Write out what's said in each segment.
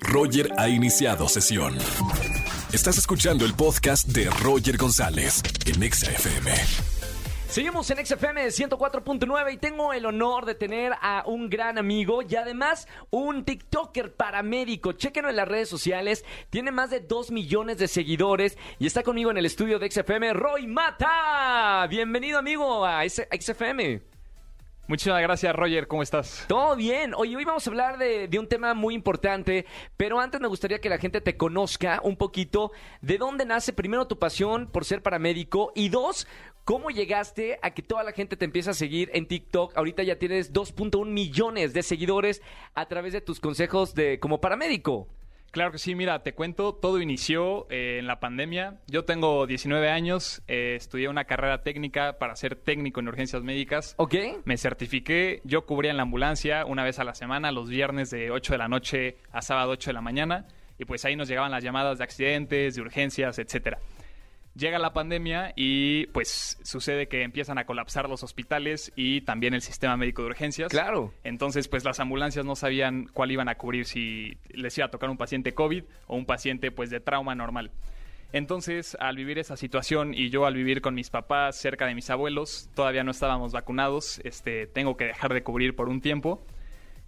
Roger ha iniciado sesión. Estás escuchando el podcast de Roger González en Exa FM. Seguimos en XFM 104.9 y tengo el honor de tener a un gran amigo y además un TikToker paramédico. Chequenlo en las redes sociales. Tiene más de 2 millones de seguidores y está conmigo en el estudio de XFM, Roy Mata. Bienvenido, amigo, a XFM. Muchísimas gracias, Roger. ¿Cómo estás? Todo bien. Oye, hoy vamos a hablar de, de, un tema muy importante, pero antes me gustaría que la gente te conozca un poquito de dónde nace primero tu pasión por ser paramédico y dos, cómo llegaste a que toda la gente te empiece a seguir en TikTok. Ahorita ya tienes 2.1 millones de seguidores a través de tus consejos de como paramédico. Claro que sí, mira, te cuento, todo inició eh, en la pandemia. Yo tengo 19 años, eh, estudié una carrera técnica para ser técnico en urgencias médicas. Ok. Me certifiqué, yo cubría en la ambulancia una vez a la semana, los viernes de 8 de la noche a sábado 8 de la mañana, y pues ahí nos llegaban las llamadas de accidentes, de urgencias, etcétera llega la pandemia y pues sucede que empiezan a colapsar los hospitales y también el sistema médico de urgencias. Claro. Entonces, pues las ambulancias no sabían cuál iban a cubrir, si les iba a tocar un paciente COVID o un paciente pues de trauma normal. Entonces, al vivir esa situación y yo al vivir con mis papás cerca de mis abuelos, todavía no estábamos vacunados, este, tengo que dejar de cubrir por un tiempo.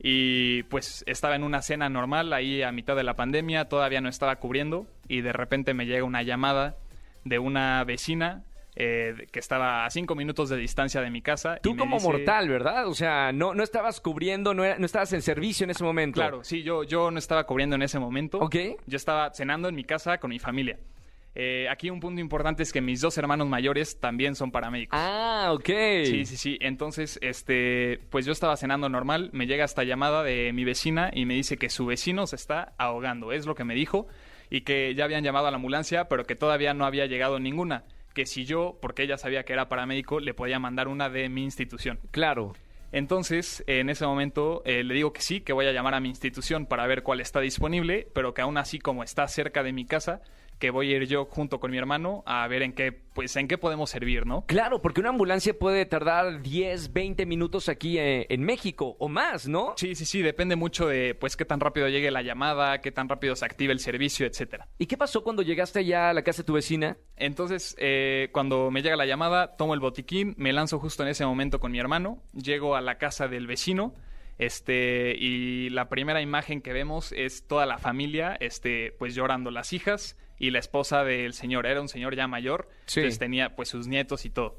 Y pues estaba en una cena normal ahí a mitad de la pandemia, todavía no estaba cubriendo y de repente me llega una llamada de una vecina eh, que estaba a cinco minutos de distancia de mi casa. Tú como mortal, ¿verdad? O sea, no, no estabas cubriendo, no, no estabas en servicio en ese momento. Claro, sí, yo, yo no estaba cubriendo en ese momento. Ok. Yo estaba cenando en mi casa con mi familia. Eh, aquí un punto importante es que mis dos hermanos mayores también son paramédicos. Ah, ok. Sí, sí, sí. Entonces, este, pues yo estaba cenando normal, me llega esta llamada de mi vecina y me dice que su vecino se está ahogando. Es lo que me dijo y que ya habían llamado a la ambulancia, pero que todavía no había llegado ninguna. Que si yo, porque ella sabía que era paramédico, le podía mandar una de mi institución. Claro. Entonces, en ese momento eh, le digo que sí, que voy a llamar a mi institución para ver cuál está disponible, pero que aún así como está cerca de mi casa, que voy a ir yo junto con mi hermano a ver en qué, pues, en qué podemos servir, ¿no? Claro, porque una ambulancia puede tardar 10, 20 minutos aquí eh, en México o más, ¿no? Sí, sí, sí, depende mucho de, pues, qué tan rápido llegue la llamada, qué tan rápido se active el servicio, etcétera. ¿Y qué pasó cuando llegaste ya a la casa de tu vecina? Entonces, eh, cuando me llega la llamada, tomo el botiquín, me lanzo justo en ese momento con mi hermano, llego a la casa del vecino, este, y la primera imagen que vemos es toda la familia, este, pues llorando, las hijas, y la esposa del señor. Era un señor ya mayor, sí. entonces tenía pues sus nietos y todo.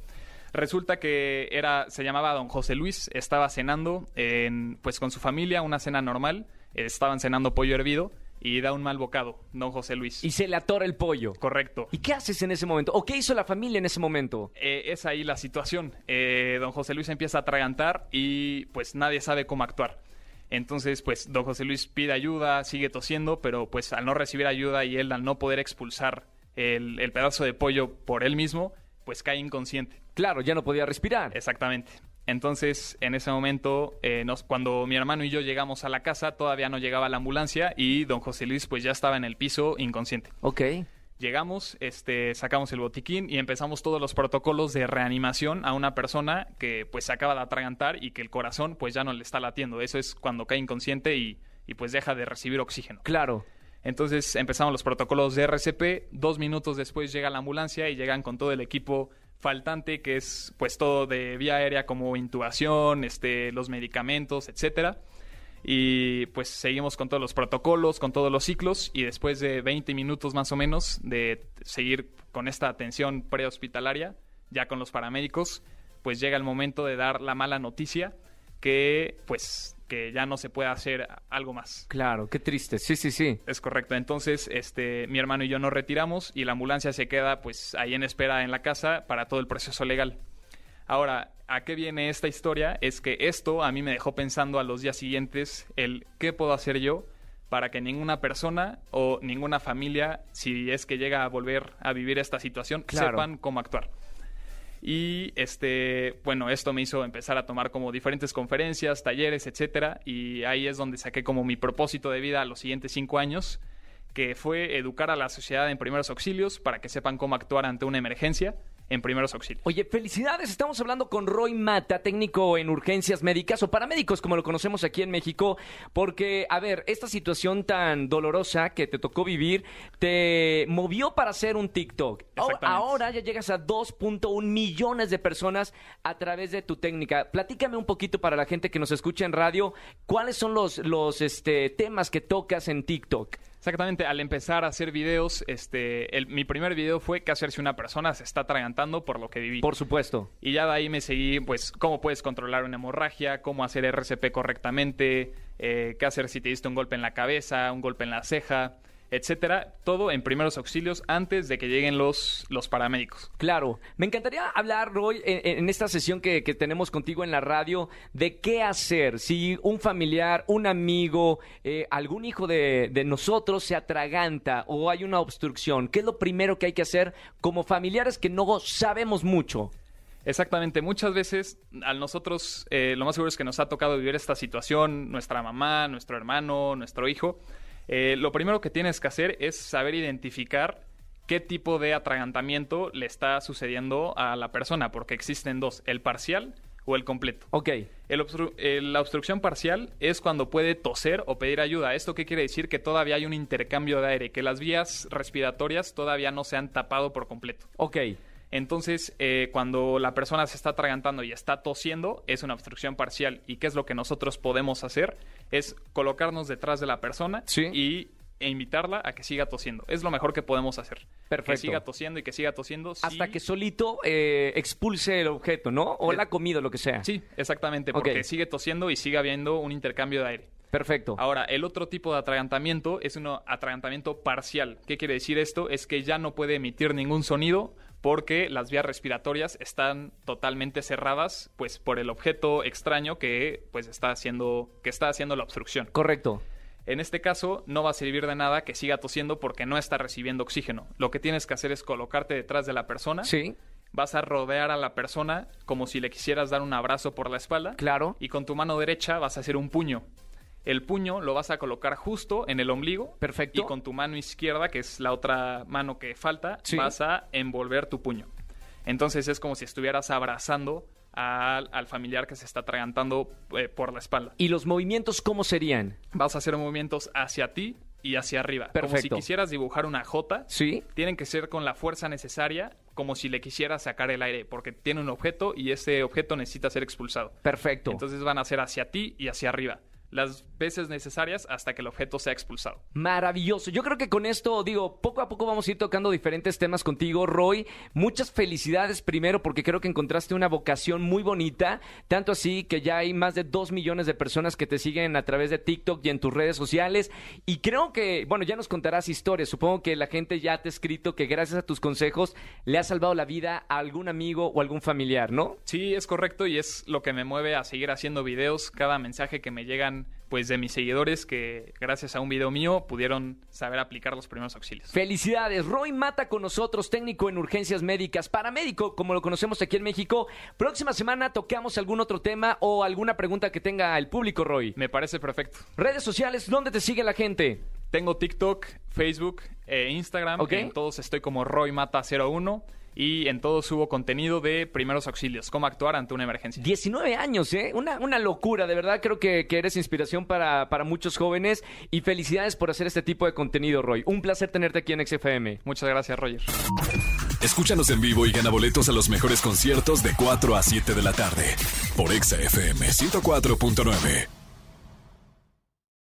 Resulta que era, se llamaba don José Luis, estaba cenando en, pues con su familia, una cena normal, estaban cenando pollo hervido y da un mal bocado, don José Luis. Y se le atora el pollo. Correcto. ¿Y qué haces en ese momento? ¿O qué hizo la familia en ese momento? Eh, es ahí la situación. Eh, don José Luis empieza a atragantar y pues nadie sabe cómo actuar. Entonces, pues, don José Luis pide ayuda, sigue tosiendo, pero pues al no recibir ayuda y él al no poder expulsar el, el pedazo de pollo por él mismo, pues cae inconsciente. Claro, ya no podía respirar. Exactamente. Entonces, en ese momento, eh, nos, cuando mi hermano y yo llegamos a la casa, todavía no llegaba la ambulancia y don José Luis pues ya estaba en el piso inconsciente. Ok. Llegamos, este, sacamos el botiquín y empezamos todos los protocolos de reanimación a una persona que pues se acaba de atragantar y que el corazón pues ya no le está latiendo. Eso es cuando cae inconsciente y, y pues deja de recibir oxígeno. Claro. Entonces empezamos los protocolos de RCP, dos minutos después llega la ambulancia y llegan con todo el equipo faltante que es pues todo de vía aérea como intubación, este, los medicamentos, etcétera y pues seguimos con todos los protocolos, con todos los ciclos y después de 20 minutos más o menos de seguir con esta atención prehospitalaria, ya con los paramédicos, pues llega el momento de dar la mala noticia que pues que ya no se puede hacer algo más. Claro, qué triste. Sí, sí, sí. Es correcto. Entonces, este mi hermano y yo nos retiramos y la ambulancia se queda pues ahí en espera en la casa para todo el proceso legal. Ahora, ¿a qué viene esta historia? Es que esto a mí me dejó pensando a los días siguientes el qué puedo hacer yo para que ninguna persona o ninguna familia, si es que llega a volver a vivir esta situación, Claro. sepan cómo actuar. Y este, bueno, esto me hizo empezar a tomar como diferentes conferencias, talleres, etcétera, y ahí es donde saqué como mi propósito de vida a los siguientes cinco años, que fue educar a la sociedad en primeros auxilios para que sepan cómo actuar ante una emergencia. En primeros auxilios. Oye, felicidades. Estamos hablando con Roy Mata, técnico en urgencias médicas o paramédicos, como lo conocemos aquí en México. Porque, a ver, esta situación tan dolorosa que te tocó vivir te movió para hacer un TikTok. Ahora ya llegas a 2.1 millones de personas a través de tu técnica. Platícame un poquito para la gente que nos escucha en radio, ¿cuáles son los, los este, temas que tocas en TikTok? Exactamente, al empezar a hacer videos, este, el- mi primer video fue qué hacer si una persona se está atragantando por lo que viví. Por supuesto. Y ya de ahí me seguí, pues, cómo puedes controlar una hemorragia, cómo hacer RCP correctamente, eh, qué hacer si te diste un golpe en la cabeza, un golpe en la ceja, etcétera. Todo en primeros auxilios antes de que lleguen los, los paramédicos. Claro, me encantaría hablar, Roy, en, en esta sesión que, que tenemos contigo en la radio, de qué hacer si un familiar, un amigo, eh, algún hijo de, de nosotros se atraganta o hay una obstrucción. ¿Qué es lo primero que hay que hacer como familiares que no sabemos mucho? Exactamente, muchas veces a nosotros eh, lo más seguro es que nos ha tocado vivir esta situación, nuestra mamá, nuestro hermano, nuestro hijo. Eh, lo primero que tienes que hacer es saber identificar qué tipo de atragantamiento le está sucediendo a la persona, porque existen dos, el parcial o el completo. Ok, El obstru- eh, la obstrucción parcial es cuando puede toser o pedir ayuda. ¿Esto qué quiere decir? Que todavía hay un intercambio de aire, que las vías respiratorias todavía no se han tapado por completo. ok, Entonces, eh, cuando la persona se está atragantando y está tosiendo, es una obstrucción parcial. ¿Y qué es lo que nosotros podemos hacer? Es colocarnos detrás de la persona Sí. y e invitarla a que siga tosiendo. Es lo mejor que podemos hacer. Perfecto. Que siga tosiendo y que siga tosiendo. hasta que solito eh, expulse el objeto, ¿no? O Eh, la comida, lo que sea. Sí, exactamente, porque sigue tosiendo y sigue habiendo un intercambio de aire. Perfecto. Ahora, el otro tipo de atragantamiento es un atragantamiento parcial. ¿Qué quiere decir esto? Es que ya no puede emitir ningún sonido porque las vías respiratorias están totalmente cerradas pues por el objeto extraño que pues está haciendo que está haciendo la obstrucción. Correcto. En este caso no va a servir de nada que siga tosiendo porque no está recibiendo oxígeno. Lo que tienes que hacer es colocarte detrás de la persona. Sí, Vas a rodear a la persona como si le quisieras dar un abrazo por la espalda claro. y con tu mano derecha vas a hacer un puño. El puño lo vas a colocar justo en el ombligo. Perfecto. Y con tu mano izquierda, que es la otra mano que falta, Sí. vas a envolver tu puño. Entonces es como si estuvieras abrazando al, al familiar que se está atragantando eh, por la espalda. ¿Y los movimientos cómo serían? Vas a hacer movimientos hacia ti y hacia arriba. Como si Perfecto. quisieras dibujar una J. Sí. Tienen que ser con la fuerza necesaria, como si le quisieras sacar el aire, porque tiene un objeto y ese objeto necesita ser expulsado. Perfecto. Entonces van a ser hacia ti y hacia arriba. Las veces necesarias hasta que el objeto sea expulsado. Maravilloso. Yo creo que con esto, digo, poco a poco vamos a ir tocando diferentes temas contigo, Roy. Muchas felicidades primero porque creo que encontraste una vocación muy bonita, tanto así que ya hay más de dos millones de personas que te siguen a través de TikTok y en tus redes sociales. Y creo que, bueno, ya nos contarás historias. Supongo que la gente ya te ha escrito que gracias a tus consejos le has salvado la vida a algún amigo o algún familiar, ¿no? Sí, es correcto y es lo que me mueve a seguir haciendo videos. Cada mensaje que me llegan, pues de mis seguidores que gracias a un video mío pudieron saber aplicar los primeros auxilios. Felicidades. Roy Mata con nosotros, técnico en urgencias médicas, paramédico, como lo conocemos aquí en México. Próxima semana tocamos algún otro tema o alguna pregunta que tenga el público, Roy. Me parece perfecto. Redes sociales, ¿dónde te sigue la gente? Tengo TikTok, Facebook e Instagram. En todos estoy como Roy Mata 01 y en todos subo contenido de primeros auxilios, cómo actuar ante una emergencia. 19 años, ¿eh? Una, una locura, de verdad creo que, que eres inspiración para, para muchos jóvenes y felicidades por hacer este tipo de contenido, Roy. Un placer tenerte aquí en XFM. Muchas gracias, Roger. Escúchanos en vivo y gana boletos a los mejores conciertos de 4 a 7 de la tarde por Exa FM 104.9.